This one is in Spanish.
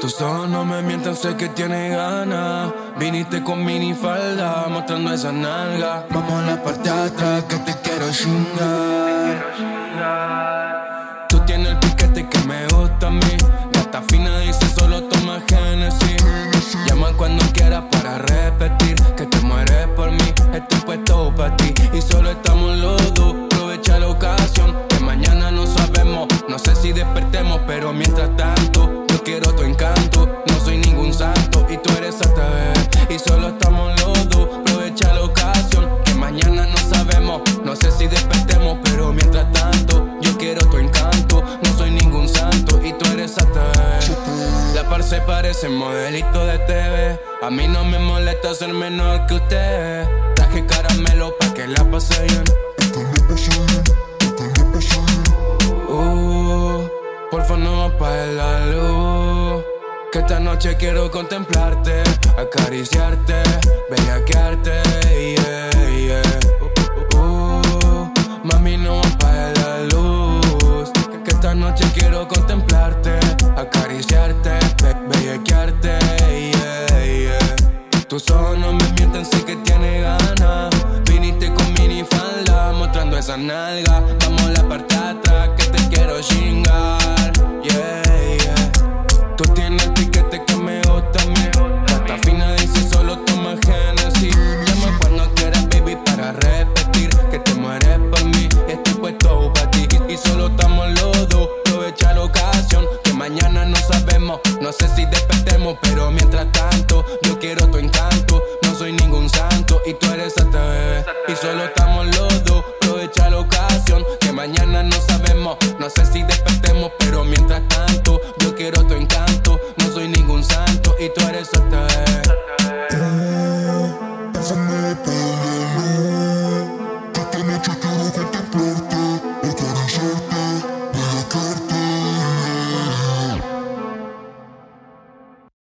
Tus ojos no me mientan, sé que tienes ganas. Viniste con minifalda, mostrando esa nalga. Vamos a la parte de atrás, que te quiero chingar. Tú tienes el piquete que me gusta a mí. Gata fina dice solo toma Genesis. Llama cuando quieras para repetir que te mueres por mí. Estoy puesto para ti y solo estamos los dos. Aprovecha la ocasión que mañana no sabemos. No sé si despertemos, pero mientras tanto quiero tu encanto. No soy ningún santo y tú eres ver. Y solo estamos los dos. Aprovecha la ocasión que mañana no sabemos. No sé si despertemos, pero mientras tanto yo quiero tu encanto. No soy ningún santo y tú eres ver. La par se parece modelito de TV. A mí no me molesta ser menor que usted. Traje caramelo pa' que la pase bien. Uh, porfa no apagues la luz. Que esta noche quiero contemplarte, acariciarte, bellaquearte, yeah, yeah. Uh, mami no apagues la luz. Que esta noche quiero contemplarte, acariciarte, be bellaquearte, yeah, yeah. Tus ojos no me mienten, sé que tienes ganas. Viniste con minifalda, mostrando esa nalga. No sé si despertemos, pero mientras tanto yo quiero tu encanto. No soy ningún santo y tú eres hasta bebé. Y solo estamos los dos. Aprovecha la ocasión que mañana no sabemos. No sé si despertemos, pero mientras tanto